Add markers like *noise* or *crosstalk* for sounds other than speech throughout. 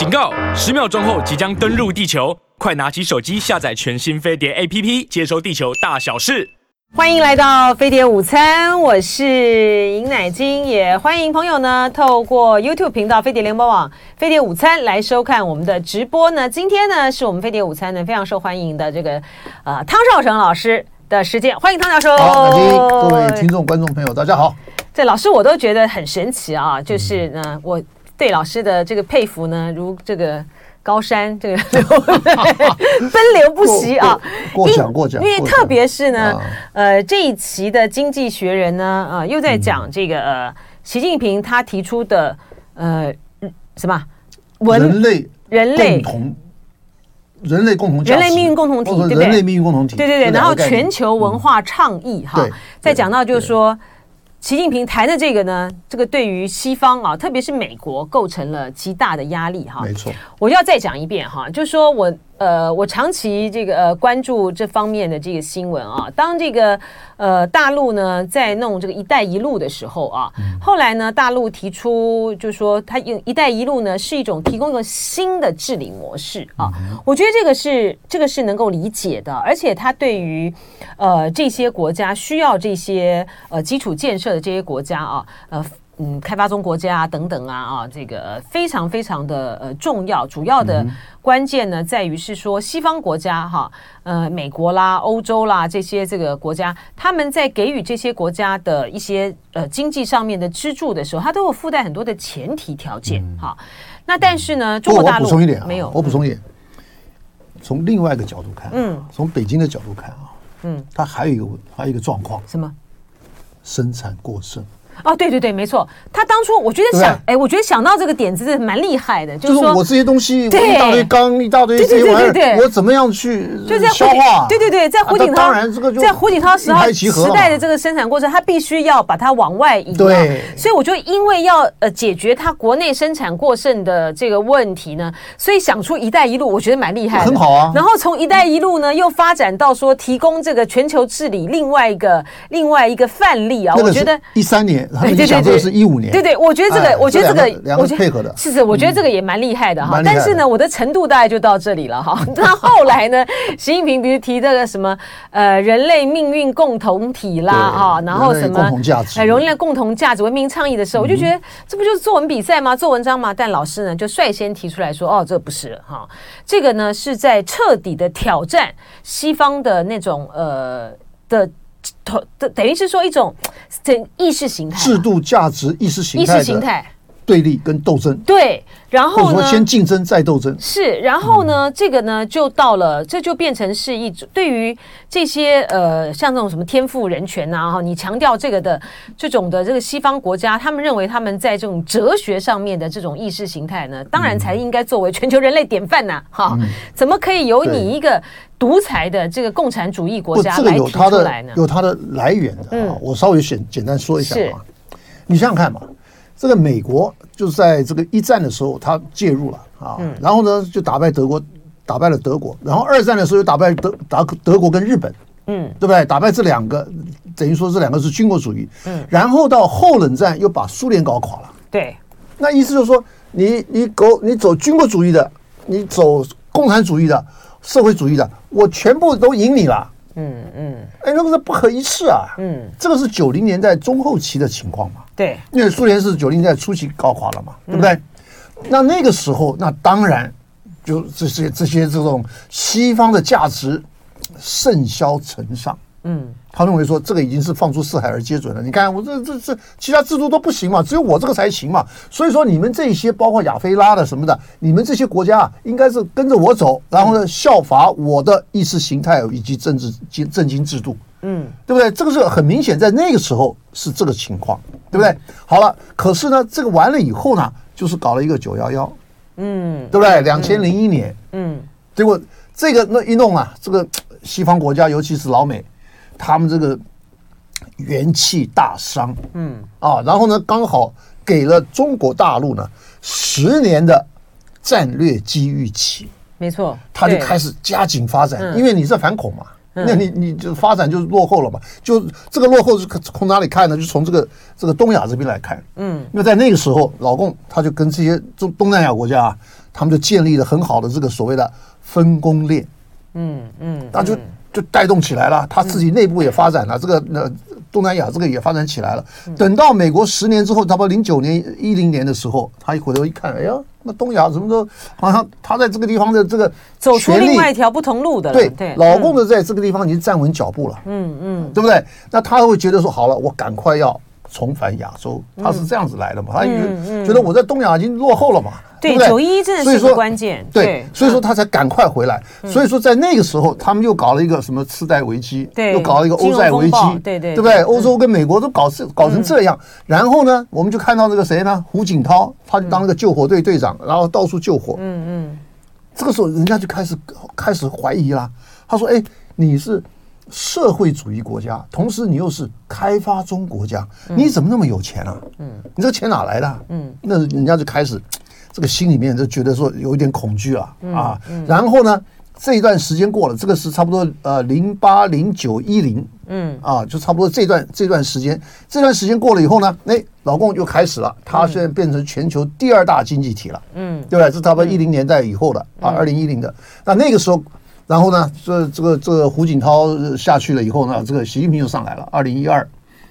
警告！十秒钟后即将登陆地球，快拿起手机下载全新飞碟 APP，接收地球大小事。欢迎来到飞碟午餐，我是尹乃金，也欢迎朋友呢透过 YouTube 频道飞碟联播网飞碟午餐来收看我们的直播呢。今天呢是我们飞碟午餐呢非常受欢迎的这个呃汤绍成老师的时间，欢迎汤教授。好，乃金，各位听众观众朋友，大家好。这老师我都觉得很神奇啊，就是呢、嗯、我。对老师的这个佩服呢，如这个高山这个 *laughs* 奔流不息啊。过奖过奖，因为特别是呢，呃，这一期的《经济学人》呢，呃，又在讲这个呃，习近平他提出的呃什么文人类人类同人类共同人类命运共同体，对不对？人类命运共同体，对对对。然后全球文化倡议哈，再讲到就是说。习近平谈的这个呢，这个对于西方啊，特别是美国，构成了极大的压力哈。没错，我要再讲一遍哈，就是说我。呃，我长期这个呃关注这方面的这个新闻啊。当这个呃大陆呢在弄这个“一带一路”的时候啊，后来呢大陆提出就是说，它用“一带一路”呢是一种提供一个新的治理模式啊。我觉得这个是这个是能够理解的，而且它对于呃这些国家需要这些呃基础建设的这些国家啊，呃。嗯，开发中国家啊，等等啊，啊，这个非常非常的呃重要。主要的关键呢，在于是说西方国家哈，呃，美国啦、欧洲啦这些这个国家，他们在给予这些国家的一些呃经济上面的支柱的时候，它都有附带很多的前提条件哈。那但是呢，中国大陆我补充一点，没有，我补充一点，从另外一个角度看，嗯，从北京的角度看啊，嗯，它还有一个还有一个状况，什么？生产过剩。哦，对对对，没错。他当初我觉得想，哎，我觉得想到这个点子是蛮厉害的，就是说我这些东西，一大堆钢，一大堆这些玩意儿，我怎么样去就在消化？对对对，在胡锦涛，当然这个就在胡锦涛时代时代的这个生产过程，他必须要把它往外移。对，所以我觉得，因为要呃解决他国内生产过剩的这个问题呢，所以想出“一带一路”，我觉得蛮厉害的，很好啊。然后从“一带一路”呢，又发展到说提供这个全球治理另外一个另外一个范例啊，我觉得一三年，对对对对。一五年，对对，我觉得这个，我觉得这个，两个配合的，是是，我觉得这个也蛮厉害的哈。但是呢，我的程度大概就到这里了哈。*laughs* 那后来呢，习近平比如提这个什么呃人类命运共同体啦哈，然后什么共同价值，人类共同价值文明倡议的时候，我就觉得这不就是作文比赛吗？做文章吗？但老师呢就率先提出来说，哦，这不是哈，这个呢是在彻底的挑战西方的那种呃的。等等于是说一种等意识形态、制度、价值、意识形态、意识形态对立跟斗争。对，然后呢，先竞争再斗争。是，然后呢，嗯、这个呢就到了，这就变成是一种对于这些呃，像这种什么天赋人权呐，哈，你强调这个的这种的这个西方国家，他们认为他们在这种哲学上面的这种意识形态呢，当然才应该作为全球人类典范呐，哈，嗯、怎么可以由你一个？独裁的这个共产主义国家来提出来呢？有它的来源的啊！我稍微简简单说一下啊。你想想看嘛，这个美国就是在这个一战的时候，他介入了啊，然后呢就打败德国，打败了德国，然后二战的时候又打败德打德国跟日本，嗯，对不对？打败这两个，等于说这两个是军国主义，嗯，然后到后冷战又把苏联搞垮了，对，那意思就是说，你你狗你走军国主义的，你走共产主义的。社会主义的，我全部都赢你了。嗯嗯，哎，那个是不可一世啊。嗯，这个是九零年代中后期的情况嘛。对，因为苏联是九零年代初期搞垮了嘛，对不对？那那个时候，那当然就这些这些这种西方的价值甚嚣尘上。嗯，他认为说这个已经是放出四海而皆准了。你看我这这这其他制度都不行嘛，只有我这个才行嘛。所以说你们这些包括亚非拉的什么的，你们这些国家啊，应该是跟着我走，然后呢效法我的意识形态以及政治经政经制度。嗯，对不对？这个是很明显，在那个时候是这个情况，对不对？好了，可是呢，这个完了以后呢，就是搞了一个九幺幺。嗯，对不对？两千零一年。嗯，结果这个那一弄啊，这个西方国家，尤其是老美。他们这个元气大伤，嗯啊，然后呢，刚好给了中国大陆呢十年的战略机遇期，没错，他就开始加紧发展，因为你是反恐嘛，那你你就发展就是落后了嘛？就这个落后是从哪里看呢？就从这个这个东亚这边来看。嗯，因为在那个时候，老共他就跟这些中东南亚国家啊，他们就建立了很好的这个所谓的分工链。嗯嗯，那就就带动起来了，他自己内部也发展了，这个那东南亚这个也发展起来了。等到美国十年之后，差不多零九年一零年的时候，他一回头一看，哎呀。那东亚什么都好像他在这个地方的这个走出另外一条不同路的，对对，老共的在这个地方已经站稳脚步了，嗯嗯，对不对？那他会觉得说，好了，我赶快要重返亚洲，他是这样子来的嘛？他觉得我在东亚已经落后了嘛？对，九一一真的是关键，对，所以说他才赶快回来。所以说在那个时候，他们又搞了一个什么次贷危机，对，又搞了一个欧债危机，对对，对不对？欧洲跟美国都搞这搞成这样，然后呢，我们就看到那个谁呢？胡锦涛，他就当了个救火队队长，然后到处救火。嗯嗯，这个时候人家就开始开始怀疑了。他说：“哎，你是社会主义国家，同时你又是开发中国家，你怎么那么有钱啊？嗯，你这个钱哪来的？嗯，那人家就开始。”这个心里面就觉得说有一点恐惧啊啊，然后呢，这一段时间过了，这个是差不多呃零八零九一零，嗯。啊，就差不多这段这段时间，这段时间过了以后呢，哎，老共又开始了，他现在变成全球第二大经济体了，嗯，对吧？这差不多一零年代以后的啊，二零一零的，那那个时候，然后呢，这这个这个胡锦涛下去了以后呢，这个习近平就上来了，二零一二，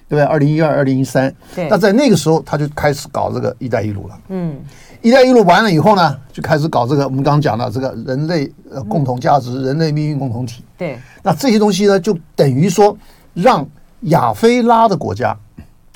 对不对？二零一二、二零一三，对，那在那个时候他就开始搞这个“一带一路”了，嗯。一带一路完了以后呢，就开始搞这个我们刚刚讲的这个人类呃共同价值、人类命运共同体。对，那这些东西呢，就等于说让亚非拉的国家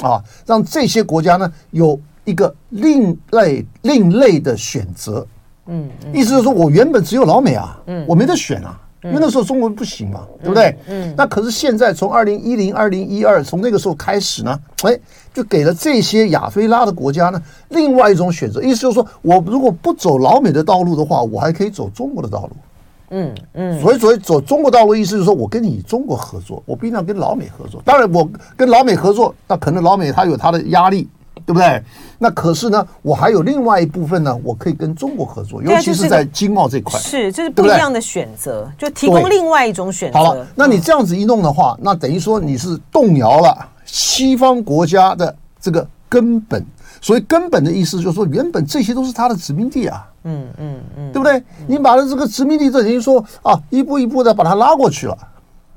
啊，让这些国家呢有一个另类另类的选择。嗯，意思就是说我原本只有老美啊，嗯，我没得选啊。因为那时候中国不行嘛，对不对？嗯。那可是现在从二零一零、二零一二从那个时候开始呢，哎，就给了这些亚非拉的国家呢另外一种选择。意思就是说，我如果不走老美的道路的话，我还可以走中国的道路。嗯嗯。所以所以走中国道路，意思就是说我跟你中国合作，我不一定要跟老美合作。当然，我跟老美合作，那可能老美他有他的压力。对不对？那可是呢，我还有另外一部分呢，我可以跟中国合作，尤其是在经贸这块。是，这是不一样的选择，就提供另外一种选择。好了，那你这样子一弄的话，那等于说你是动摇了西方国家的这个根本。所以根本的意思就是说，原本这些都是他的殖民地啊。嗯嗯嗯，对不对？你把它这个殖民地，这等于说啊，一步一步的把它拉过去了。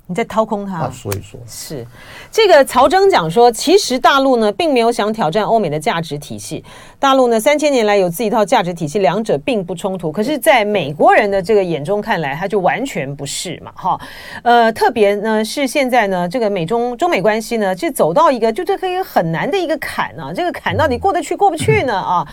你在掏空它，所以说是这个曹征讲说，其实大陆呢并没有想挑战欧美的价值体系，大陆呢三千年来有自己一套价值体系，两者并不冲突。可是，在美国人的这个眼中看来，他就完全不是嘛，哈，呃，特别呢是现在呢，这个美中中美关系呢，就走到一个就这可以很难的一个坎啊，这个坎到底过得去过不去呢啊？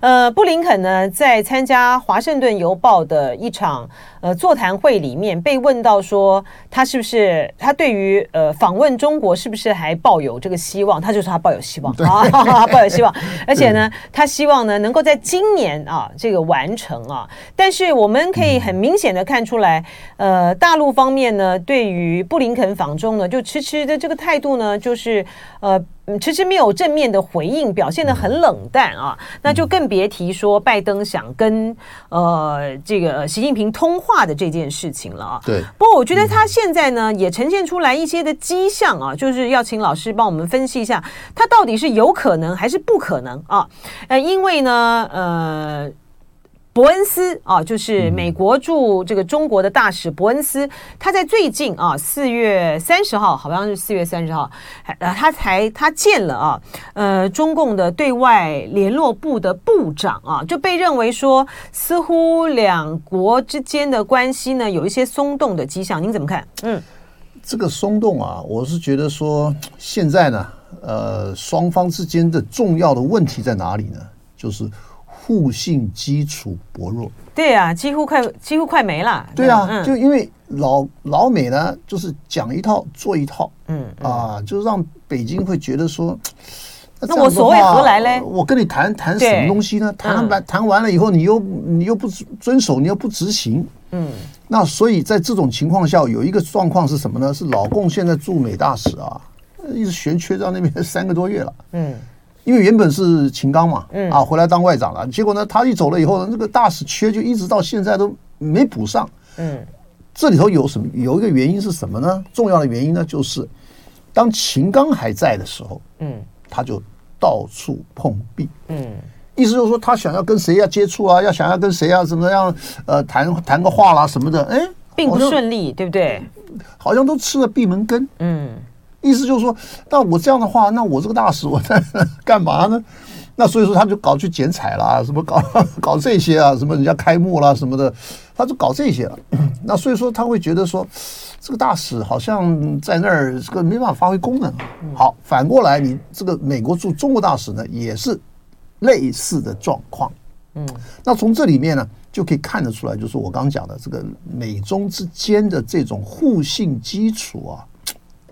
呃，布林肯呢在参加华盛顿邮报的一场呃座谈会里面被问到说，他是不是？他对于呃访问中国是不是还抱有这个希望？他就说他抱有希望啊，*laughs* 抱有希望，而且呢，他希望呢能够在今年啊这个完成啊。但是我们可以很明显的看出来，呃，大陆方面呢对于布林肯访中呢就迟迟的这个态度呢就是呃。迟迟没有正面的回应，表现得很冷淡啊，那就更别提说拜登想跟呃这个习近平通话的这件事情了啊。对，不过我觉得他现在呢也呈现出来一些的迹象啊，就是要请老师帮我们分析一下，他到底是有可能还是不可能啊？呃，因为呢，呃。伯恩斯啊，就是美国驻这个中国的大使伯恩斯，他在最近啊，四月三十号，好像是四月三十号，呃，他才他见了啊，呃，中共的对外联络部的部长啊，就被认为说，似乎两国之间的关系呢有一些松动的迹象，您怎么看？嗯，这个松动啊，我是觉得说，现在呢，呃，双方之间的重要的问题在哪里呢？就是。互信基础薄弱，对啊，几乎快几乎快没了。对啊，嗯、就因为老老美呢，就是讲一套做一套，嗯，嗯啊，就是让北京会觉得说，那，那我所谓何来嘞？我跟你谈谈什么东西呢？谈完谈完了以后，你又你又不遵守，你又不执行，嗯，那所以在这种情况下，有一个状况是什么呢？是老共现在驻美大使啊，一直悬缺到那边三个多月了，嗯。因为原本是秦刚嘛，嗯啊，回来当外长了。结果呢，他一走了以后呢，这个大使缺就一直到现在都没补上。嗯，这里头有什么？有一个原因是什么呢？重要的原因呢，就是当秦刚还在的时候，嗯，他就到处碰壁，嗯，意思就是说他想要跟谁要接触啊，要想要跟谁啊怎么样呃谈谈个话啦什么的，哎，并不顺利，对不对？好像都吃了闭门羹，嗯，意思就是说，那我这样的话，那我这个大使我在干嘛呢？*laughs* 那所以说他就搞去剪彩啦，什么搞 *laughs* 搞这些啊，什么人家开幕啦什么的，他就搞这些了。*clears throat* 那所以说他会觉得说，这个大使好像在那儿这个没办法发挥功能。好，反过来你这个美国驻中国大使呢，也是类似的状况。嗯，那从这里面呢就可以看得出来，就是我刚刚讲的这个美中之间的这种互信基础啊，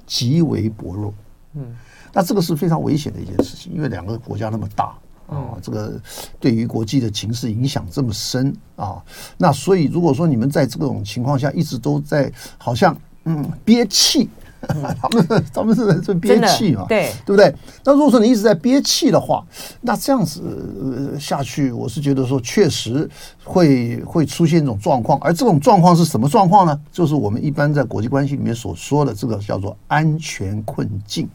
极为薄弱。嗯。那这个是非常危险的一件事情，因为两个国家那么大啊，这个对于国际的情势影响这么深啊，那所以如果说你们在这种情况下一直都在好像嗯憋气，*laughs* 他们他们是在憋气嘛，对对不对？那如果说你一直在憋气的话，那这样子下去，我是觉得说确实会会出现一种状况，而这种状况是什么状况呢？就是我们一般在国际关系里面所说的这个叫做安全困境。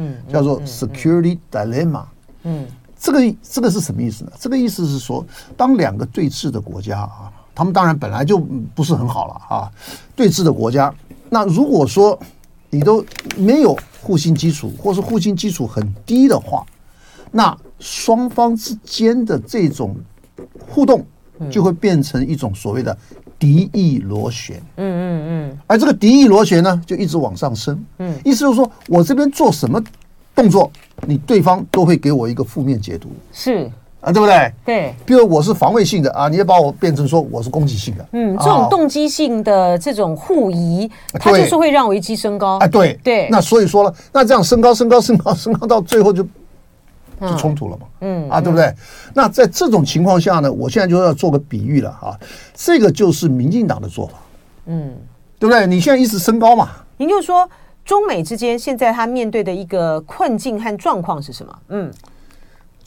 嗯，叫做 security dilemma。嗯，这个这个是什么意思呢？这个意思是说，当两个对峙的国家啊，他们当然本来就不是很好了啊，对峙的国家，那如果说你都没有互信基础，或是互信基础很低的话，那双方之间的这种互动就会变成一种所谓的。敌意螺旋，嗯嗯嗯，而这个敌意螺旋呢，就一直往上升，嗯，意思就是说我这边做什么动作，你对方都会给我一个负面解读，是啊，对不对？对，比如我是防卫性的啊，你也把我变成说我是攻击性的，嗯，这种动机性的这种互疑，它就是会让危机升高，哎，对。对，那所以说了，那这样升高升高升高升高到最后就。就冲突了嘛，嗯啊，对不对？那在这种情况下呢，我现在就要做个比喻了啊，这个就是民进党的做法，嗯，对不对？你现在一直升高嘛，您就说中美之间现在他面对的一个困境和状况是什么？嗯，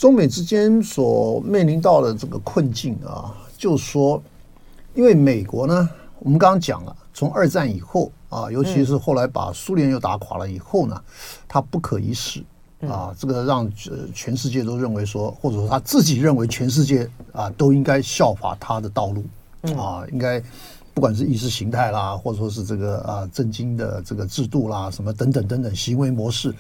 中美之间所面临到的这个困境啊，就是说，因为美国呢，我们刚刚讲了，从二战以后啊，尤其是后来把苏联又打垮了以后呢，它不可一世。啊，这个让呃全世界都认为说，或者说他自己认为全世界啊都应该效法他的道路，啊，应该不管是意识形态啦，或者说是这个啊政经的这个制度啦，什么等等等等行为模式，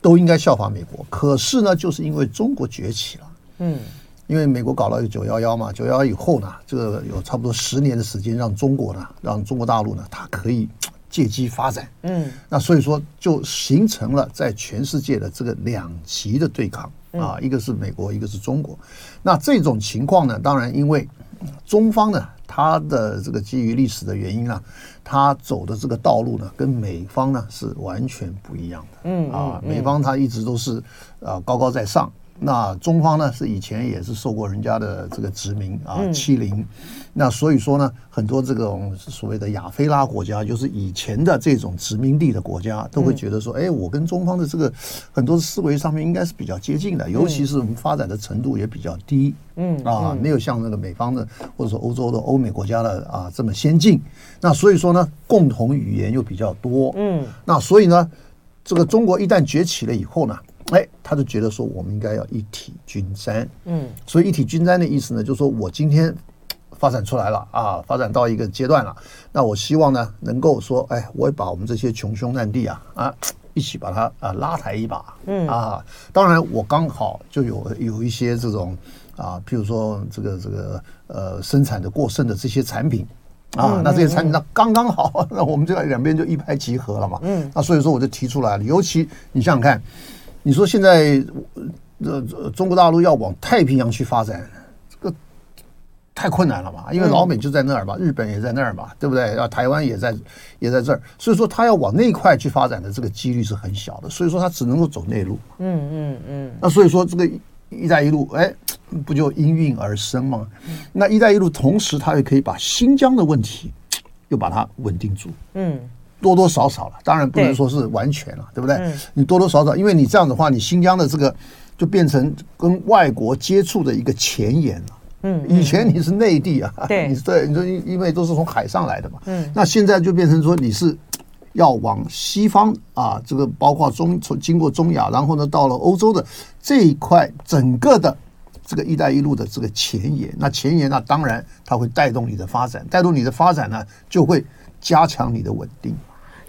都应该效仿美国。可是呢，就是因为中国崛起了，嗯，因为美国搞了九幺幺嘛，九幺幺以后呢，这个有差不多十年的时间，让中国呢，让中国大陆呢，它可以。借机发展，嗯，那所以说就形成了在全世界的这个两极的对抗啊，一个是美国，一个是中国。那这种情况呢，当然因为中方呢，它的这个基于历史的原因啊，它走的这个道路呢，跟美方呢是完全不一样的，嗯啊，美方他一直都是啊高高在上。那中方呢，是以前也是受过人家的这个殖民啊欺凌，那所以说呢，很多这种所谓的亚非拉国家，就是以前的这种殖民地的国家，都会觉得说，哎，我跟中方的这个很多思维上面应该是比较接近的，尤其是我们发展的程度也比较低，嗯啊，没有像那个美方的或者说欧洲的欧美国家的啊这么先进。那所以说呢，共同语言又比较多，嗯，那所以呢，这个中国一旦崛起了以后呢。哎，他就觉得说，我们应该要一体均沾，嗯，所以一体均沾的意思呢，就是说我今天发展出来了啊，发展到一个阶段了，那我希望呢，能够说，哎，我也把我们这些穷兄难弟啊啊，一起把它啊拉抬一把，嗯。啊，当然我刚好就有有一些这种啊，譬如说这个这个呃生产的过剩的这些产品。啊，那这些产品那刚刚好，*laughs* 那我们就两边就一拍即合了嘛，嗯，那所以说我就提出来了，尤其你想想看。你说现在呃中国大陆要往太平洋去发展，这个太困难了吧？因为老美就在那儿吧，日本也在那儿吧，对不对？啊，台湾也在也在这儿，所以说他要往那块去发展的这个几率是很小的，所以说他只能够走内陆。嗯嗯嗯。那所以说这个“一带一路”哎，不就应运而生吗？那“一带一路”同时它也可以把新疆的问题又把它稳定住。嗯。多多少少了，当然不能说是完全了，对，不对？嗯、你多多少少，因为你这样的话，你新疆的这个就变成跟外国接触的一个前沿了。嗯，以前你是内地啊，*laughs* 对，你对，你说因因为都是从海上来的嘛，嗯，那现在就变成说你是要往西方啊，这个包括中从经过中亚，然后呢到了欧洲的这一块整个的这个“一带一路”的这个前沿，那前沿那当然它会带动你的发展，带动你的发展呢就会加强你的稳定。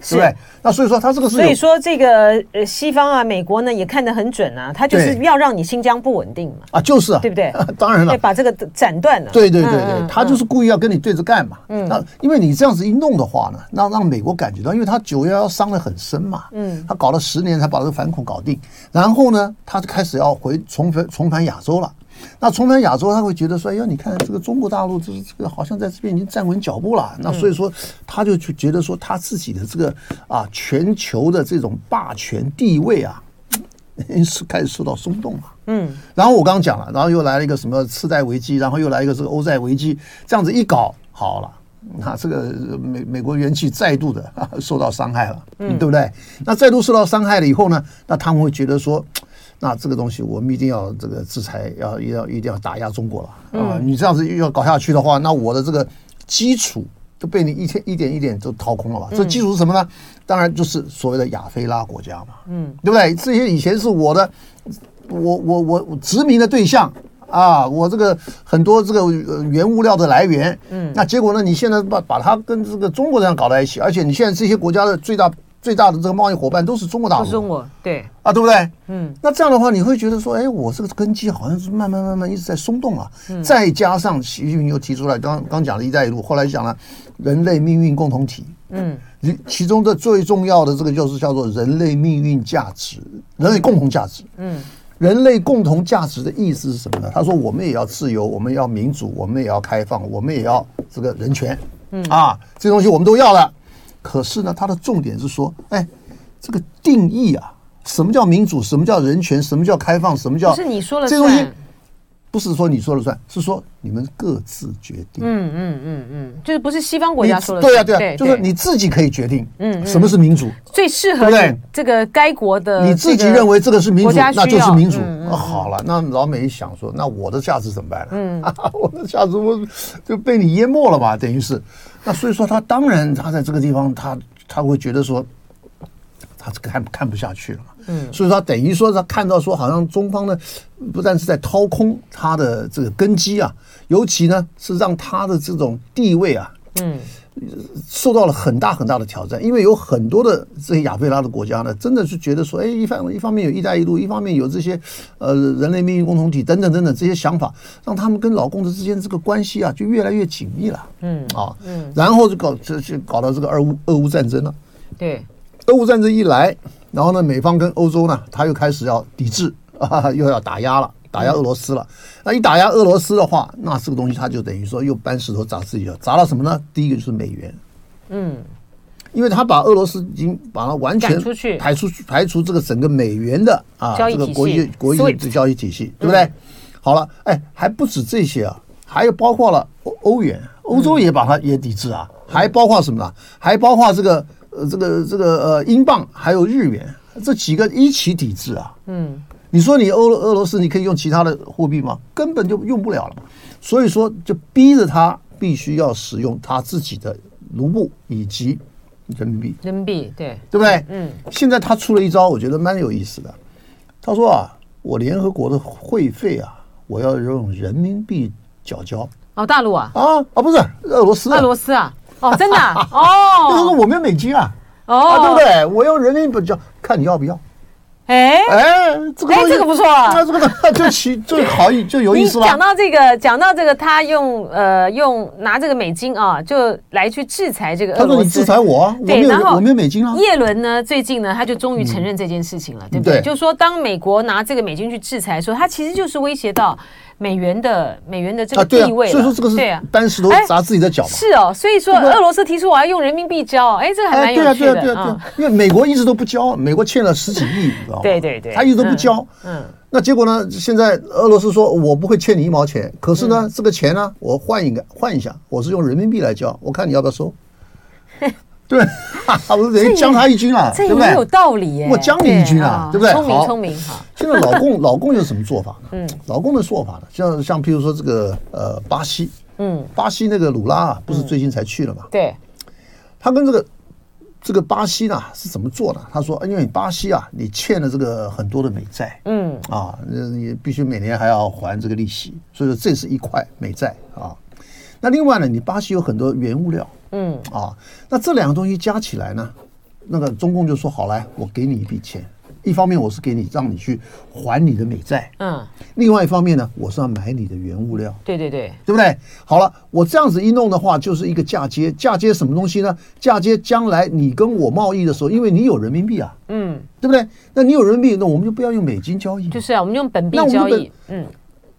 对不对？那所以说，他这个是所以说这个呃，西方啊，美国呢也看得很准啊，他就是要让你新疆不稳定嘛。啊，就是啊，对不对？*laughs* 当然了，把这个斩断了。对对对对，他就是故意要跟你对着干嘛。嗯，那因为你这样子一弄的话呢，那让美国感觉到，因为他九幺幺伤得很深嘛。嗯，他搞了十年才把这个反恐搞定，然后呢，他就开始要回重返重返亚洲了。那重返亚洲，他会觉得说：“哎呀，你看这个中国大陆，这这个好像在这边已经站稳脚步了。”那所以说，他就去觉得说，他自己的这个啊，全球的这种霸权地位啊，*laughs* 是开始受到松动了。嗯。然后我刚刚讲了，然后又来了一个什么次贷危机，然后又来一个这个欧债危机，这样子一搞好了，那这个美美国元气再度的 *laughs* 受到伤害了，嗯，对不对？那再度受到伤害了以后呢，那他们会觉得说。那这个东西我们一定要这个制裁，要要一定要打压中国了啊！你这样子又要搞下去的话，那我的这个基础就被你一天一点一点就掏空了吧？这基础是什么呢？当然就是所谓的亚非拉国家嘛，嗯，对不对？这些以前是我的，我我我殖民的对象啊，我这个很多这个原物料的来源，嗯，那结果呢？你现在把把它跟这个中国这样搞在一起，而且你现在这些国家的最大。最大的这个贸易伙伴都是中国大陆，中国，对啊，对不对？嗯，那这样的话，你会觉得说，哎，我这个根基好像是慢慢慢慢一直在松动啊。嗯，再加上习近平又提出来，刚刚讲了一带一路，后来讲了人类命运共同体，嗯，其中的最重要的这个就是叫做人类命运价值，人类共同价值。嗯，人类共同价值的意思是什么呢？他说，我们也要自由，我们要民主，我们也要开放，我们也要这个人权。嗯啊，这东西我们都要了。可是呢，它的重点是说，哎，这个定义啊，什么叫民主？什么叫人权？什么叫开放？什么叫？是你说了这东西，不是说你说了算，是说你们各自决定。嗯嗯嗯嗯，就是不是西方国家说了算。对啊对啊，就是你自己可以决定。嗯，什么是民主？最适合对这个该国的，你自己认为这个是民主，那就是民主。好了，那老美一想说，那我的价值怎么办呢？嗯，*laughs* 我的价值我就被你淹没了吧，等于是。那所以说，他当然，他在这个地方，他他会觉得说，他看看不下去了嘛。嗯，所以说，等于说，他看到说，好像中方呢，不但是在掏空他的这个根基啊，尤其呢是让他的这种地位啊，嗯。受到了很大很大的挑战，因为有很多的这些亚非拉的国家呢，真的是觉得说，哎，一方一方面有“一带一路”，一方面有这些呃人类命运共同体等等等等这些想法，让他们跟老共的之间这个关系啊，就越来越紧密了。嗯啊，嗯，然后就搞就就搞到这个俄乌俄乌战争了。对，俄乌战争一来，然后呢，美方跟欧洲呢，他又开始要抵制啊，又要打压了。打压俄罗斯了，那一打压俄罗斯的话，那这个东西它就等于说又搬石头砸自己了，砸了什么呢？第一个就是美元，嗯，因为他把俄罗斯已经把它完全排出去，排除这个整个美元的啊这个国际国际的交易体系，对不对？好了，哎，还不止这些啊，还有包括了欧欧元，欧洲也把它也抵制啊，还包括什么呢？还包括这个呃这个这个呃英镑还有日元这几个一起抵制啊，嗯。你说你欧俄罗斯你可以用其他的货币吗？根本就用不了了，所以说就逼着他必须要使用他自己的卢布以及人民币。人民币，对，对不对？嗯。现在他出了一招，我觉得蛮有意思的。他说啊，我联合国的会费啊，我要用人民币缴交。哦，大陆啊？啊啊，不是俄罗斯。俄罗斯啊？哦，真的？*laughs* 哦。就是说我没有美金啊。哦。对不对？我用人民币缴，看你要不要。哎哎，这个哎，这个不错啊，那这个呢，就其就好意 *laughs* 就有意思了。讲到这个，讲到这个，他用呃用拿这个美金啊，就来去制裁这个俄罗斯。他说你制裁我啊，对，然后我没有美金啊。叶伦呢，最近呢，他就终于承认这件事情了，对不对？就是说，当美国拿这个美金去制裁的时候，他其实就是威胁到。美元的美元的这个地位，所以说这个是搬石头砸自己的脚嘛。是哦，所以说俄罗斯提出我要用人民币交，哎，这个还蛮有趣的。对啊，对啊，对啊，因为美国一直都不交，美国欠了十几亿，你知道吗？对对对，他一直都不交。嗯，那结果呢？现在俄罗斯说我不会欠你一毛钱，可是呢，这个钱呢，我换一个换一下，我是用人民币来交，我看你要不要收。对，我等于将他一军啊，这也有道理耶。我将你一军啊，对不对？聪明聪明哈。现在老共 *laughs* 老共有什么做法呢？嗯，老共的做法呢，像像譬如说这个呃巴西，嗯，巴西那个鲁拉啊，不是最近才去了嘛？对，他跟这个。这个巴西呢是怎么做的？他说，因为巴西啊，你欠了这个很多的美债，嗯啊，你必须每年还要还这个利息，所以说这是一块美债啊。那另外呢，你巴西有很多原物料，嗯啊，那这两个东西加起来呢，那个中共就说好来，我给你一笔钱。一方面我是给你让你去还你的美债，嗯，另外一方面呢，我是要买你的原物料，对对对，对不对？好了，我这样子一弄的话，就是一个嫁接，嫁接什么东西呢？嫁接将来你跟我贸易的时候，因为你有人民币啊，嗯，对不对？那你有人民币，那我们就不要用美金交易，就是啊，我们用本币交易，嗯，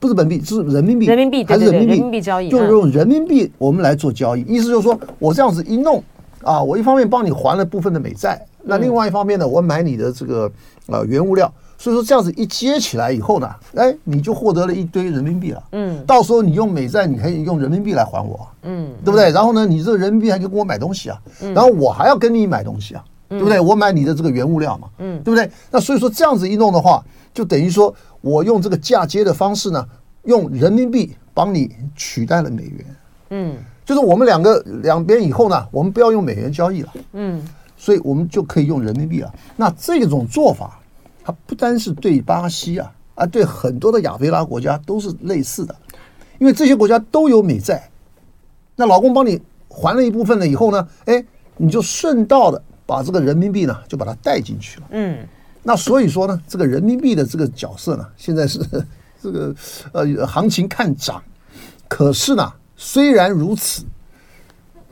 不是本币，是人民币，人民币还是人民币交易，就是用人民币我们来做交易，意思就是说我这样子一弄啊，我一方面帮你还了部分的美债。那另外一方面呢，我买你的这个呃原物料，所以说这样子一接起来以后呢，哎，你就获得了一堆人民币了。嗯，到时候你用美债，你可以用人民币来还我。嗯，对不对？然后呢，你这个人民币还可以跟我买东西啊。然后我还要跟你买东西啊，对不对？我买你的这个原物料嘛。嗯，对不对？那所以说这样子一弄的话，就等于说我用这个嫁接的方式呢，用人民币帮你取代了美元。嗯，就是我们两个两边以后呢，我们不要用美元交易了。嗯。所以我们就可以用人民币了。那这种做法，它不单是对巴西啊，啊，对很多的亚非拉国家都是类似的，因为这些国家都有美债。那老公帮你还了一部分了以后呢，哎，你就顺道的把这个人民币呢，就把它带进去了。嗯。那所以说呢，这个人民币的这个角色呢，现在是 *laughs* 这个呃行情看涨。可是呢，虽然如此。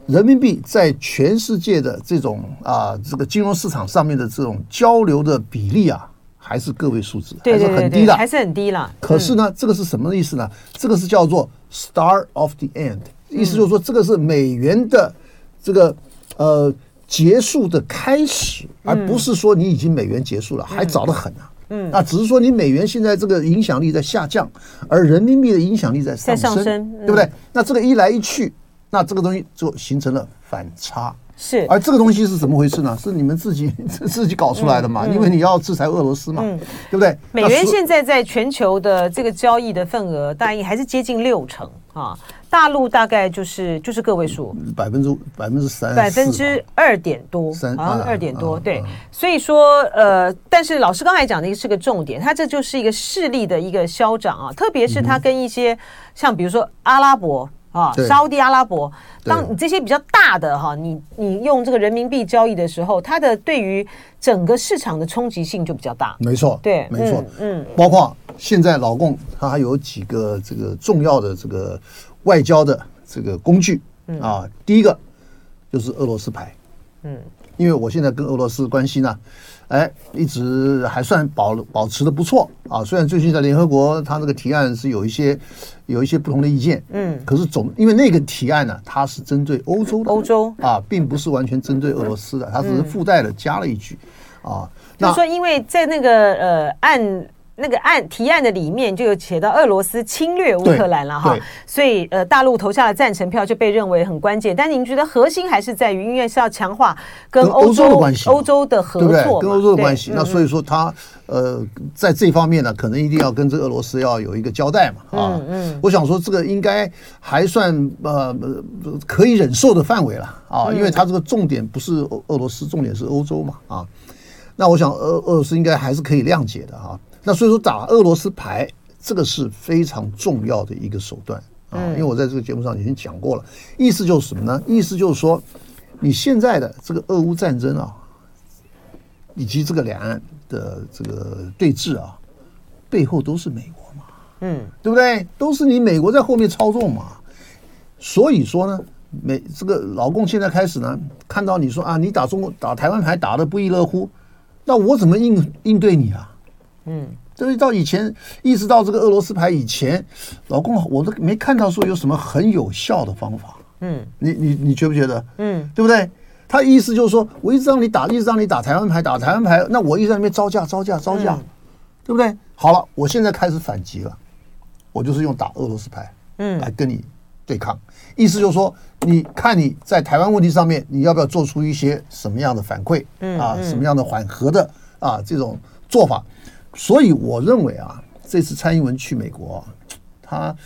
人民币在全世界的这种啊，这个金融市场上面的这种交流的比例啊，还是个位数字，还是很低的，还是很低了。可是呢，这个是什么意思呢？这个是叫做 start of the end，意思就是说，这个是美元的这个呃结束的开始，而不是说你已经美元结束了，还早得很啊。嗯，那只是说你美元现在这个影响力在下降，而人民币的影响力在上升，对不对？那这个一来一去。那这个东西就形成了反差，是。而这个东西是怎么回事呢？是你们自己 *laughs* 自己搞出来的嘛？因为你要制裁俄罗斯嘛，对不对？美元现在在全球的这个交易的份额，大概还是接近六成啊。大陆大概就是就是个位数，百分之百分之三，百分之二点多，好像二点多。对，所以说呃，但是老师刚才讲的一个是个重点，它这就是一个势力的一个消长啊，特别是它跟一些像比如说阿拉伯。啊，沙乌地阿拉伯，当你这些比较大的哈，你你用这个人民币交易的时候，它的对于整个市场的冲击性就比较大。没错，对，没错，嗯，包括现在老共它还有几个这个重要的这个外交的这个工具啊，第一个就是俄罗斯牌，嗯，因为我现在跟俄罗斯关系呢。哎，一直还算保保持的不错啊。虽然最近在联合国，他那个提案是有一些有一些不同的意见，嗯，可是总因为那个提案呢，它是针对欧洲的，欧洲啊，并不是完全针对俄罗斯的，它只是附带的加了一句，啊，就是说因为在那个呃案。那个案提案的里面就有写到俄罗斯侵略乌克兰了哈，所以呃大陆投下了赞成票就被认为很关键。但您觉得核心还是在于，因为是要强化跟欧洲的关系，欧洲的合作，对跟欧洲的关系。那所以说他呃在这方面呢，可能一定要跟这俄罗斯要有一个交代嘛啊。嗯嗯，我想说这个应该还算呃可以忍受的范围了啊，因为他这个重点不是俄罗斯，重点是欧洲嘛啊。那我想俄俄罗斯应该还是可以谅解的哈。那所以说打俄罗斯牌，这个是非常重要的一个手段啊，因为我在这个节目上已经讲过了，意思就是什么呢？意思就是说，你现在的这个俄乌战争啊，以及这个两岸的这个对峙啊，背后都是美国嘛，嗯，对不对？都是你美国在后面操纵嘛。所以说呢，美这个老共现在开始呢，看到你说啊，你打中国打台湾牌打的不亦乐乎，那我怎么应应对你啊？嗯，所以到以前，一直到这个俄罗斯牌以前，老公我都没看到说有什么很有效的方法。嗯，你你你觉不觉得？嗯，对不对？他意思就是说，我一直让你打，一直让你打台湾牌，打台湾牌，那我一直在那边招架，招架，招架，嗯、对不对？好了，我现在开始反击了，我就是用打俄罗斯牌，嗯，来跟你对抗。意思就是说，你看你在台湾问题上面，你要不要做出一些什么样的反馈？嗯啊，什么样的缓和的啊这种做法？所以我认为啊，这次蔡英文去美国啊，他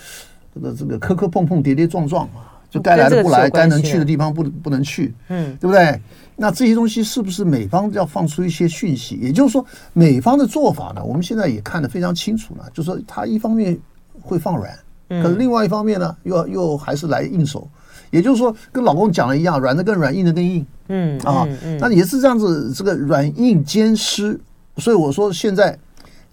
这个这个磕磕碰碰、跌跌撞撞啊，就该来的不来，该能去的地方不不能去，嗯，对不对？那这些东西是不是美方要放出一些讯息？也就是说，美方的做法呢，我们现在也看得非常清楚了，就是说他一方面会放软，可是另外一方面呢，又又还是来硬手。也就是说，跟老公讲的一样，软的更软，硬的更硬。嗯啊，那也是这样子，这个软硬兼施。所以我说，现在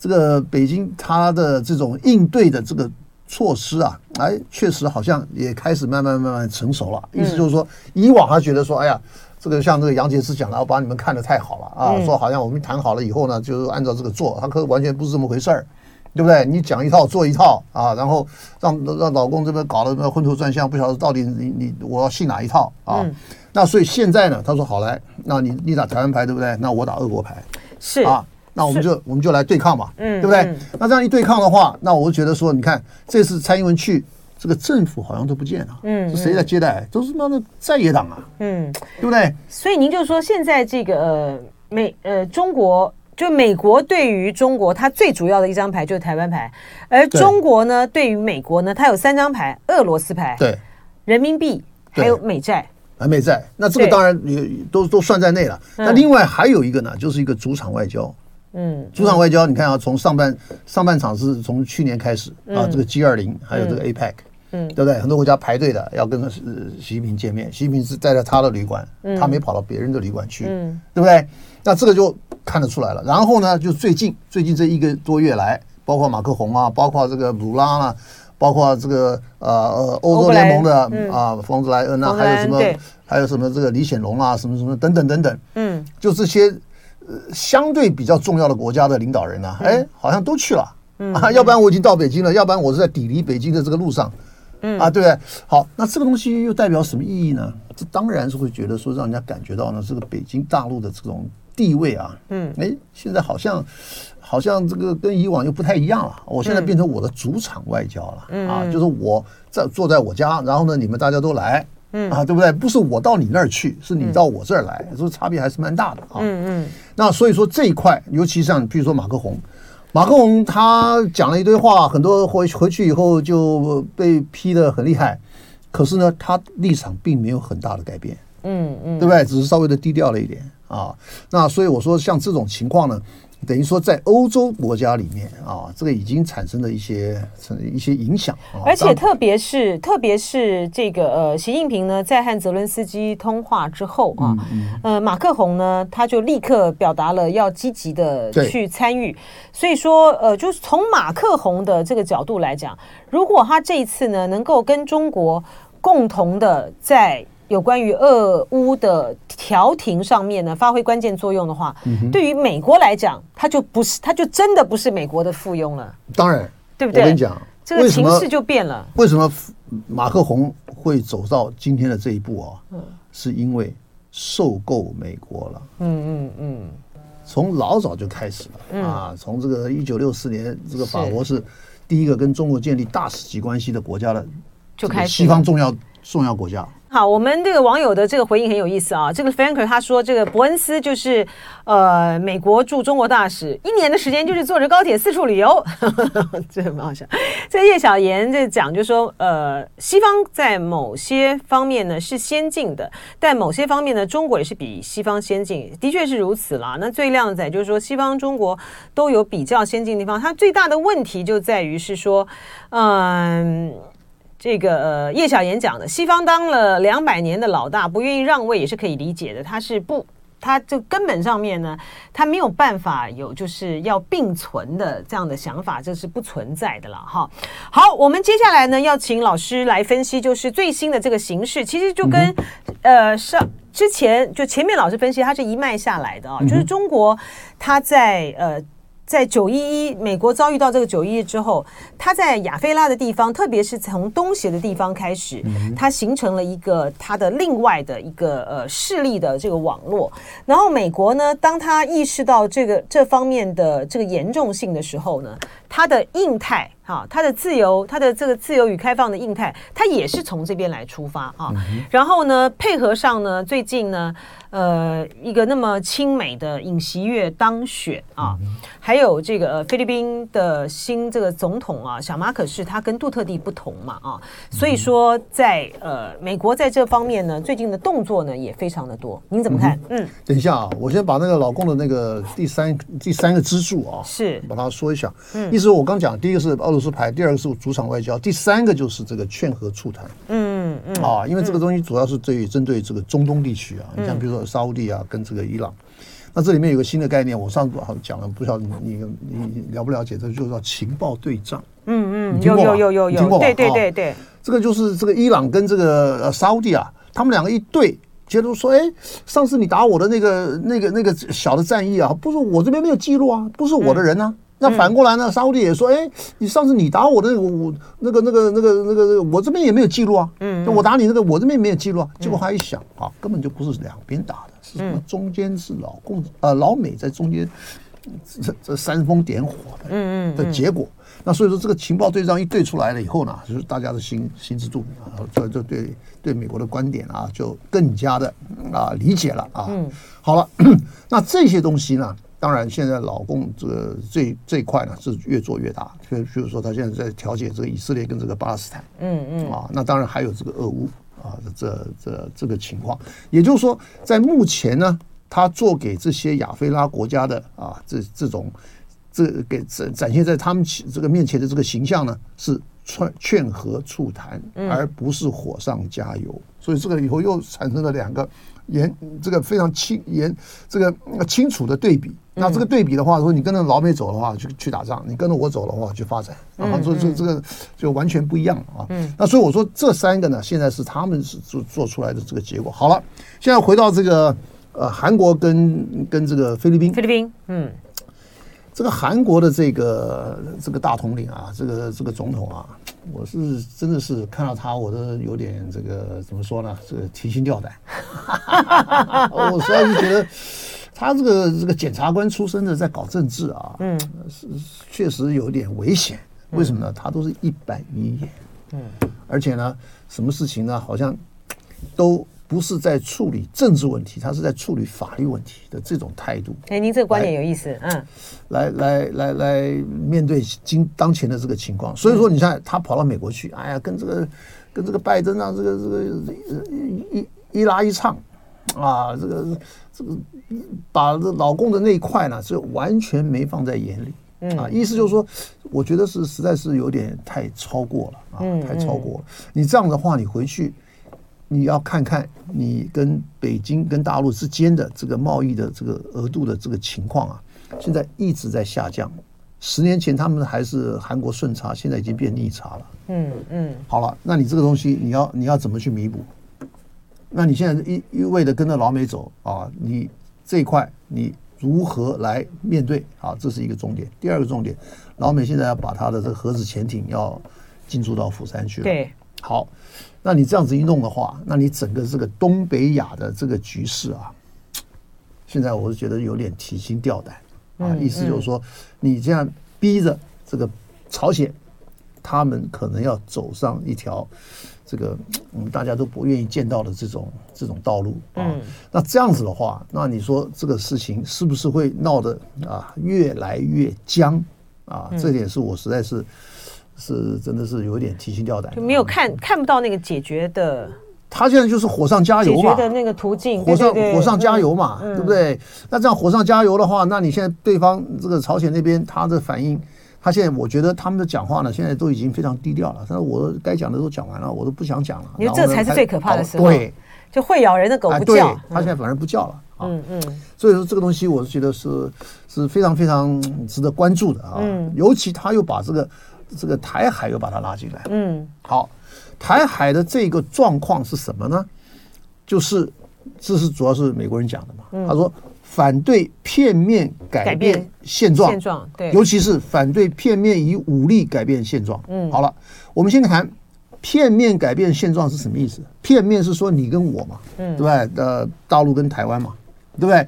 这个北京它的这种应对的这个措施啊，哎，确实好像也开始慢慢慢慢成熟了。意思就是说，以往他觉得说，哎呀。这个像这个杨洁篪讲的，我把你们看得太好了啊，说好像我们谈好了以后呢，就是按照这个做，他可完全不是这么回事儿，对不对？你讲一套做一套啊，然后让让老公这边搞得那昏头转向，不晓得到底你你我要信哪一套啊？那所以现在呢，他说好来，那你你打台湾牌对不对？那我打俄国牌是啊，那我们就我们就来对抗嘛，嗯，对不对？那这样一对抗的话，那我就觉得说，你看这次蔡英文去。这个政府好像都不见了，嗯，是谁在接待？都是那个在野党啊，嗯，对不对？所以您就说，现在这个呃美呃中国，就美国对于中国，它最主要的一张牌就是台湾牌，而中国呢，对于美国呢，它有三张牌：俄罗斯牌，对，人民币，还有美债，啊，美债。那这个当然也都都算在内了。那另外还有一个呢，就是一个主场外交，嗯，主场外交，你看啊，从上半上半场是从去年开始啊，这个 G 二零还有这个 APEC。嗯，对不对？很多国家排队的要跟习近平见面，习近平是待在了他的旅馆，他没跑到别人的旅馆去，嗯，对不对？那这个就看得出来了。然后呢，就最近最近这一个多月来，包括马克宏啊，包括这个鲁拉啊，包括这个呃欧洲联盟的啊冯德莱恩啊，还有什么还有什么这个李显龙啊，什么什么等等等等，嗯，就这些呃相对比较重要的国家的领导人呢，哎，好像都去了，啊，要不然我已经到北京了，要不然我是在抵离北京的这个路上。嗯。啊，对，好，那这个东西又代表什么意义呢？这当然是会觉得说，让人家感觉到呢，这个北京大陆的这种地位啊，嗯，哎，现在好像好像这个跟以往又不太一样了。我现在变成我的主场外交了，嗯、啊，就是我在坐在我家，然后呢，你们大家都来，嗯啊，对不对？不是我到你那儿去，是你到我这儿来，所以差别还是蛮大的啊。嗯嗯，那所以说这一块，尤其像比如说马克宏。马克宏他讲了一堆话，很多回回去以后就被批的很厉害，可是呢，他立场并没有很大的改变，嗯嗯，对不对？只是稍微的低调了一点啊。那所以我说，像这种情况呢。等于说，在欧洲国家里面啊，这个已经产生了一些一些影响，而且特别是特别是这个呃，习近平呢在和泽伦斯基通话之后啊，呃，马克宏呢他就立刻表达了要积极的去参与，所以说呃，就是从马克宏的这个角度来讲，如果他这一次呢能够跟中国共同的在有关于俄乌的调停上面呢，发挥关键作用的话，嗯、对于美国来讲，他就不是，他就真的不是美国的附庸了。当然，对不对？我跟你讲，这个情势就变了。为什么马克宏会走到今天的这一步啊？嗯，是因为受够美国了。嗯嗯嗯，从老早就开始了、嗯、啊，从这个一九六四年，这个法国是第一个跟中国建立大使级关系的国家的，就开始西方重要重要国家。好，我们这个网友的这个回应很有意思啊。这个 Franker 他说，这个伯恩斯就是呃美国驻中国大使，一年的时间就是坐着高铁四处旅游，*laughs* 这蛮好笑。这叶小妍在讲，就说呃西方在某些方面呢是先进的，但某些方面呢中国也是比西方先进，的确是如此啦。那最靓仔就是说西方中国都有比较先进的地方，它最大的问题就在于是说嗯。这个呃，叶小妍讲的，西方当了两百年的老大，不愿意让位也是可以理解的。他是不，他就根本上面呢，他没有办法有就是要并存的这样的想法，这是不存在的了哈。好，我们接下来呢要请老师来分析，就是最新的这个形势，其实就跟、嗯、呃上之前就前面老师分析，它是一脉下来的啊，就是中国它在呃。在九一一，美国遭遇到这个九一一之后，它在亚非拉的地方，特别是从东协的地方开始，它形成了一个它的另外的一个呃势力的这个网络。然后美国呢，当他意识到这个这方面的这个严重性的时候呢，它的印太哈，它的自由，它的这个自由与开放的印太，它也是从这边来出发啊。然后呢，配合上呢，最近呢。呃，一个那么亲美的尹锡悦当选啊，还有这个、呃、菲律宾的新这个总统啊，小马可是他跟杜特地不同嘛啊，所以说在呃美国在这方面呢，最近的动作呢也非常的多，您怎么看？嗯，等一下啊，我先把那个老公的那个第三第三个支柱啊，是。把它说一下。嗯，意思我刚讲，第一个是俄罗斯牌，第二个是主场外交，第三个就是这个劝和促谈。嗯嗯啊，因为这个东西主要是对针对这个中东地区啊，你像比如说。沙乌地啊，跟这个伊朗，那这里面有个新的概念，我上次好像讲了，不晓得你你你了不了解？这就叫情报对账。嗯嗯，有有有有有，对对对对，这个就是这个伊朗跟这个呃沙乌地啊，他们两个一对，接着说，哎，上次你打我的那个那个那个小的战役啊，不是我这边没有记录啊，不是我的人啊。那反过来呢？沙乌地也说：“哎，你上次你打我的那个，我那个那个那个那个，我这边也没有记录啊。嗯，我打你那个，我这边没有记录啊。结果他一想啊，根本就不是两边打的，是什么？中间是老共呃老美在中间这这煽风点火的，嗯嗯的结果。那所以说这个情报对账一对出来了以后呢，就是大家的心心知肚明啊，这这对对美国的观点啊，就更加的啊理解了啊。嗯，好了，*clears throat* 那这些东西呢？”当然，现在老共这个这这一块呢是越做越大，就比如说他现在在调解这个以色列跟这个巴勒斯坦，嗯嗯。啊，那当然还有这个俄乌啊，这这这个情况，也就是说，在目前呢，他做给这些亚非拉国家的啊，这这种这给展展现在他们这个面前的这个形象呢，是劝劝和促谈，而不是火上加油，所以这个以后又产生了两个。严，这个非常清严，这个清楚的对比。那这个对比的话，说你跟着老美走的话，去去打仗；你跟着我走的话，去发展。啊，所以这这个就完全不一样啊。那所以我说这三个呢，现在是他们是做做出来的这个结果。好了，现在回到这个呃韩国跟跟这个菲律宾。菲律宾，嗯。这个韩国的这个这个大统领啊，这个这个总统啊，我是真的是看到他，我都有点这个怎么说呢？这个提心吊胆。*laughs* 我实在是觉得他这个这个检察官出身的，在搞政治啊，嗯，是确实有点危险。为什么呢？他都是一板一眼，嗯，而且呢，什么事情呢，好像都。不是在处理政治问题，他是在处理法律问题的这种态度。哎，您这个观点有意思，嗯，来来来来面对今当前的这个情况，所以说你看他跑到美国去，哎呀，跟这个跟这个拜登啊，这个这个一一一拉一唱啊，这个这个把这老共的那一块呢，是完全没放在眼里，嗯啊，意思就是说，我觉得是实在是有点太超过了啊，太超过了。你这样的话，你回去。你要看看你跟北京跟大陆之间的这个贸易的这个额度的这个情况啊，现在一直在下降。十年前他们还是韩国顺差，现在已经变逆差了。嗯嗯。好了，那你这个东西你要你要怎么去弥补？那你现在一一味的跟着老美走啊，你这一块你如何来面对啊？这是一个重点。第二个重点，老美现在要把他的这个核子潜艇要进驻到釜山去了。对，好。那你这样子一弄的话，那你整个这个东北亚的这个局势啊，现在我是觉得有点提心吊胆啊。意思就是说，你这样逼着这个朝鲜，他们可能要走上一条这个我们大家都不愿意见到的这种这种道路啊。那这样子的话，那你说这个事情是不是会闹得啊越来越僵啊？这点是我实在是。是，真的是有点提心吊胆，就没有看看不到那个解决的。他现在就是火上加油嘛，解决的那个途径，火上火上加油嘛，对不对？那这样火上加油的话，那你现在对方这个朝鲜那边他的反应，他现在我觉得他们的讲话呢，现在都已经非常低调了。但是我该讲的都讲完了，我都不想讲了。你说这才是最可怕的时候，对，就会咬人的狗不叫，他现在反而不叫了。嗯嗯，所以说这个东西我是觉得是是非常非常值得关注的啊。嗯，尤其他又把这个。这个台海又把它拉进来，嗯，好，台海的这个状况是什么呢？就是这是主要是美国人讲的嘛，嗯、他说反对片面改变现状，现状对，尤其是反对片面以武力改变现状。嗯，好了，我们先谈片面改变现状是什么意思？片面是说你跟我嘛，嗯，对不对？呃，大陆跟台湾嘛，对不对？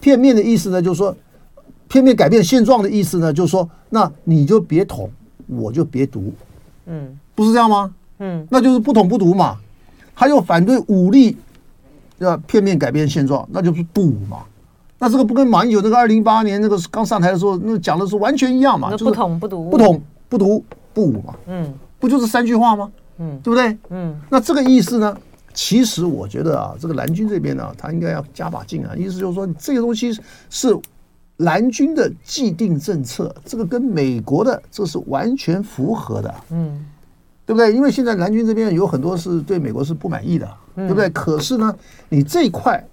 片面的意思呢，就是说片面改变现状的意思呢，就是说，那你就别统，我就别读，嗯，不是这样吗？嗯，那就是不统不独嘛。他又反对武力，要片面改变现状，那就是不武嘛。那这个不跟马英九那个二零一八年那个刚上台的时候那讲的是完全一样嘛？不统不独，不统不独不武嘛。嗯，不就是三句话吗？嗯，对不对？嗯，那这个意思呢？其实我觉得啊，这个蓝军这边呢，他应该要加把劲啊。意思就是说，这个东西是蓝军的既定政策，这个跟美国的这是完全符合的。嗯。对不对？因为现在蓝军这边有很多是对美国是不满意的，对不对？可是呢，你这一块，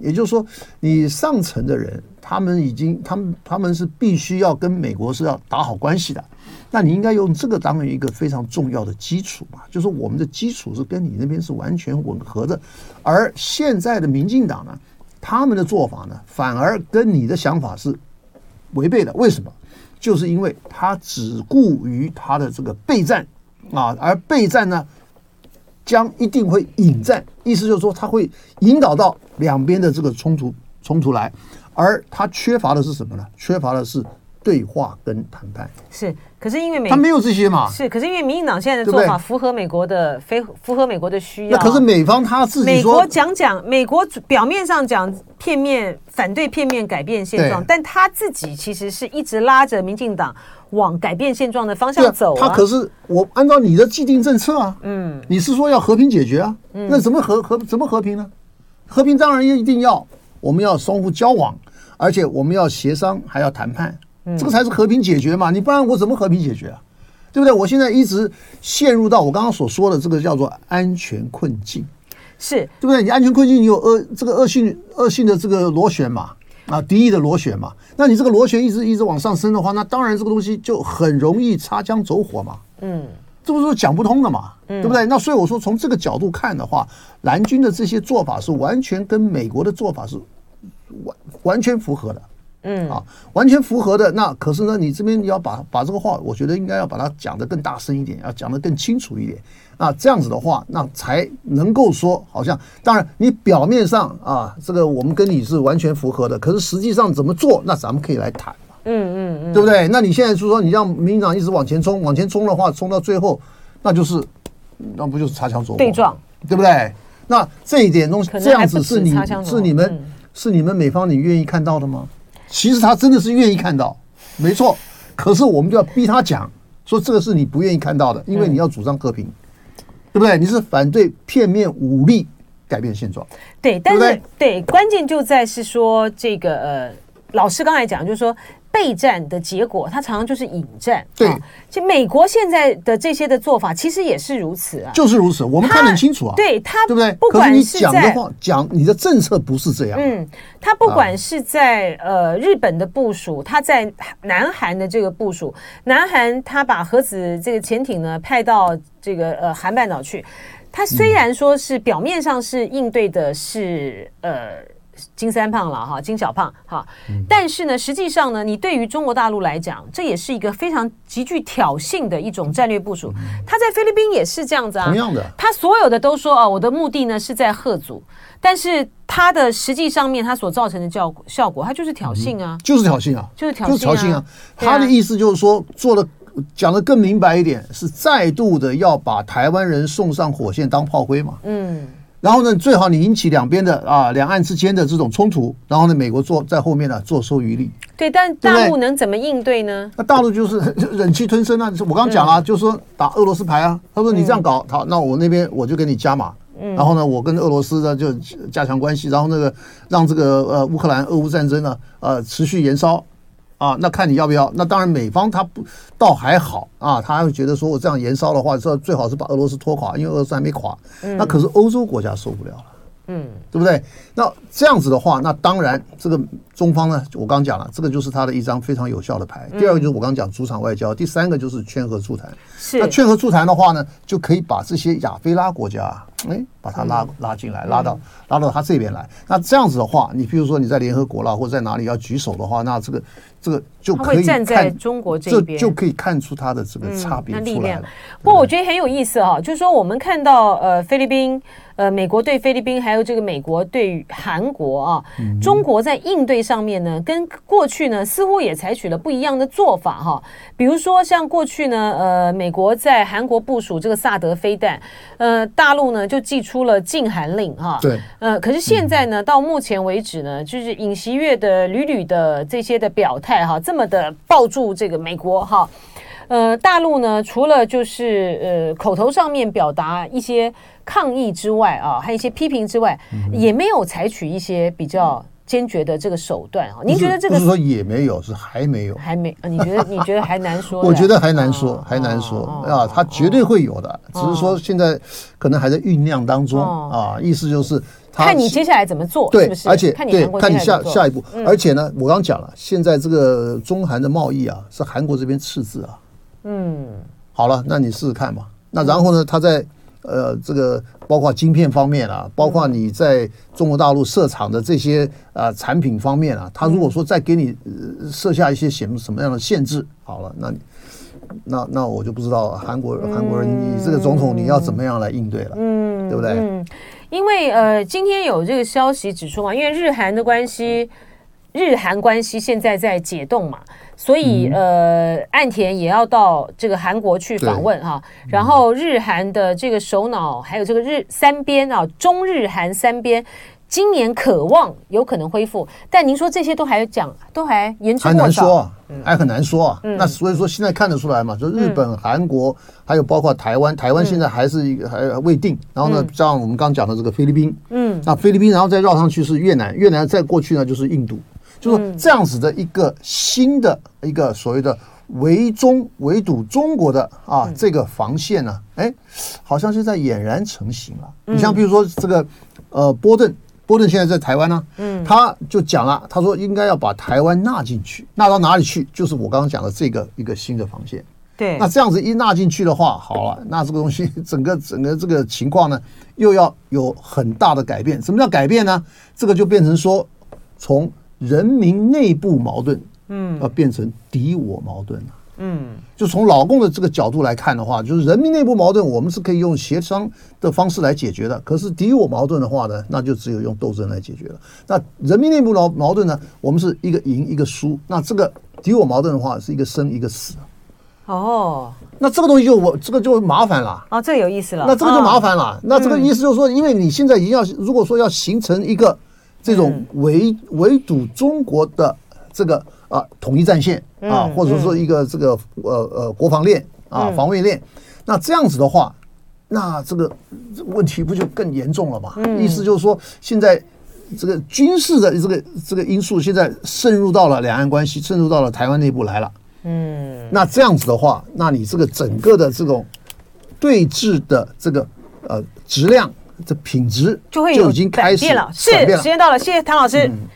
也就是说，你上层的人，他们已经，他们他们是必须要跟美国是要打好关系的。那你应该用这个当成一个非常重要的基础嘛，就是我们的基础是跟你那边是完全吻合的。而现在的民进党呢，他们的做法呢，反而跟你的想法是违背的。为什么？就是因为他只顾于他的这个备战。啊，而备战呢，将一定会引战，意思就是说，他会引导到两边的这个冲突冲突来，而他缺乏的是什么呢？缺乏的是对话跟谈判。是，可是因为美他没有这些嘛？是，可是因为民进党现在的做法符合美国的非符合美国的需要。那可是美方他自己美国讲讲，美国表面上讲片面反对片面改变现状，但他自己其实是一直拉着民进党。往改变现状的方向走，啊，他可是我按照你的既定政策啊，嗯，你是说要和平解决啊，嗯，那怎么和和怎么和平呢？和平当然也一定要，我们要相互交往，而且我们要协商，还要谈判，这个才是和平解决嘛。你不然我怎么和平解决啊？对不对？我现在一直陷入到我刚刚所说的这个叫做安全困境，是对不对？你安全困境，你有恶这个恶性恶性的这个螺旋嘛？啊，敌意的螺旋嘛，那你这个螺旋一直一直往上升的话，那当然这个东西就很容易擦枪走火嘛。嗯，这不是讲不通的嘛，对不对？那所以我说，从这个角度看的话，蓝军的这些做法是完全跟美国的做法是完完全符合的。嗯，啊，完全符合的。那可是呢，你这边你要把把这个话，我觉得应该要把它讲得更大声一点，要讲得更清楚一点。那这样子的话，那才能够说，好像当然你表面上啊，这个我们跟你是完全符合的，可是实际上怎么做，那咱们可以来谈嘛。嗯嗯嗯，对不对？那你现在就说你让民进党一直往前冲，往前冲的话，冲到最后，那就是那不就是擦枪走火？对撞，对不对？那这一点东西，这样子是你是你们是你们美方你愿意看到的吗？其实他真的是愿意看到，没错。可是我们就要逼他讲，说这个是你不愿意看到的，因为你要主张和平，对不对？你是反对片面武力改变现状，对。但是对，关键就在是说这个呃，老师刚才讲就是说。备战的结果，它常常就是引战。对，其实美国现在的这些的做法，其实也是如此啊，就是如此。我们看得很清楚啊，对他，对不对？不管是讲的话，讲你的政策不是这样。嗯，他不管是在呃日本的部署，他在南韩的这个部署，南韩他把核子这个潜艇呢派到这个呃韩半岛去，他虽然说是表面上是应对的是呃。金三胖了哈，金小胖哈，但是呢，实际上呢，你对于中国大陆来讲，这也是一个非常极具挑衅的一种战略部署。他在菲律宾也是这样子啊，同样的，他所有的都说啊，我的目的呢是在吓阻，但是他的实际上面他所造成的效效果，他就是挑衅啊，就是挑衅啊，就是挑衅啊。他的意思就是说，做的讲的更明白一点，是再度的要把台湾人送上火线当炮灰嘛，嗯。然后呢，最好你引起两边的啊，两岸之间的这种冲突，然后呢，美国做在后面呢坐收渔利。对，但大陆能怎么应对呢？那大陆就是 *laughs* 忍气吞声啊！我刚刚讲了，嗯、就是说打俄罗斯牌啊。他说你这样搞，好，那我那边我就给你加码。嗯。然后呢，我跟俄罗斯呢就加强关系，然后那个让这个呃乌克兰俄乌战争呢呃持续延烧。啊，那看你要不要？那当然，美方他不倒还好啊，他还会觉得说我这样延烧的话，这最好是把俄罗斯拖垮，因为俄罗斯还没垮。嗯。那可是欧洲国家受不了了，嗯，对不对？那这样子的话，那当然这个中方呢，我刚讲了，这个就是他的一张非常有效的牌。第二个就是我刚讲主场外交，第三个就是劝和促谈。是。那劝和促谈的话呢，就可以把这些亚非拉国家哎，把它拉拉进来，拉到拉到他这边来。那这样子的话，你比如说你在联合国啦，或者在哪里要举手的话，那这个这个就可以站在中国这边，就可以看出他的这个差别出来了。不过我觉得很有意思啊，就是说我们看到呃菲律宾。呃，美国对菲律宾，还有这个美国对韩国啊，中国在应对上面呢，跟过去呢似乎也采取了不一样的做法哈。比如说像过去呢，呃，美国在韩国部署这个萨德飞弹，呃，大陆呢就寄出了禁韩令哈。对。呃，可是现在呢，到目前为止呢，就是尹锡悦的屡屡的这些的表态哈，这么的抱住这个美国哈。呃，大陆呢，除了就是呃口头上面表达一些抗议之外啊，还有一些批评之外，嗯、也没有采取一些比较坚决的这个手段啊。您觉得这个不是说也没有，是还没有，还没？你觉得你觉得还难说？*laughs* 我觉得还难说，还难说、哦、啊。他绝对会有的，哦、只是说现在可能还在酝酿当中、哦、啊。意思就是看你接下来怎么做，对，是不是？而且看你对，看你下下一步。嗯、而且呢，我刚讲了，现在这个中韩的贸易啊，是韩国这边赤字啊。嗯，好了，那你试试看嘛。那然后呢，他在呃这个包括晶片方面啊，包括你在中国大陆设厂的这些啊、呃、产品方面啊，他如果说再给你设下一些什么什么样的限制，好了，那你那那我就不知道韩国韩国人你这个总统你要怎么样来应对了，嗯，对不对？嗯，因为呃今天有这个消息指出嘛，因为日韩的关系，日韩关系现在在解冻嘛。所以，呃，岸田也要到这个韩国去访问哈，然后日韩的这个首脑，还有这个日三边啊，中日韩三边，今年渴望有可能恢复，但您说这些都还讲，都还言之过早，还难说啊，还很难说。啊。那所以说现在看得出来嘛，就日本、韩国，还有包括台湾，台湾现在还是一个还未定。然后呢，像我们刚讲的这个菲律宾，嗯，那菲律宾，然后再绕上去是越南，越南再过去呢就是印度。就是这样子的一个新的一个所谓的围中围堵中国的啊这个防线呢，哎，好像是在俨然成型了。你像比如说这个呃波顿，波顿现在在台湾呢，嗯，他就讲了，他说应该要把台湾纳进去，纳到哪里去？就是我刚刚讲的这个一个新的防线。对，那这样子一纳进去的话，好了，那这个东西 *laughs* 整个整个这个情况呢，又要有很大的改变。什么叫改变呢？这个就变成说从人民内部矛盾，嗯，要变成敌我矛盾了，嗯，就从老共的这个角度来看的话，就是人民内部矛盾，我们是可以用协商的方式来解决的。可是敌我矛盾的话呢，那就只有用斗争来解决了。那人民内部矛矛盾呢，我们是一个赢一个输。那这个敌我矛盾的话，是一个生一个死。哦，那这个东西就我这个就麻烦了。啊，这有意思了。那这个就麻烦了。那这个意思就是说，因为你现在已经要，如果说要形成一个。这种围围堵中国的这个啊统一战线啊，或者说一个这个呃呃国防链啊防卫链，那这样子的话，那这个问题不就更严重了吗？意思就是说，现在这个军事的这个这个因素现在渗入到了两岸关系，渗入到了台湾内部来了。嗯，那这样子的话，那你这个整个的这种对峙的这个呃质量。这品质就会就已经开始变了，是时间到了，谢谢唐老师。嗯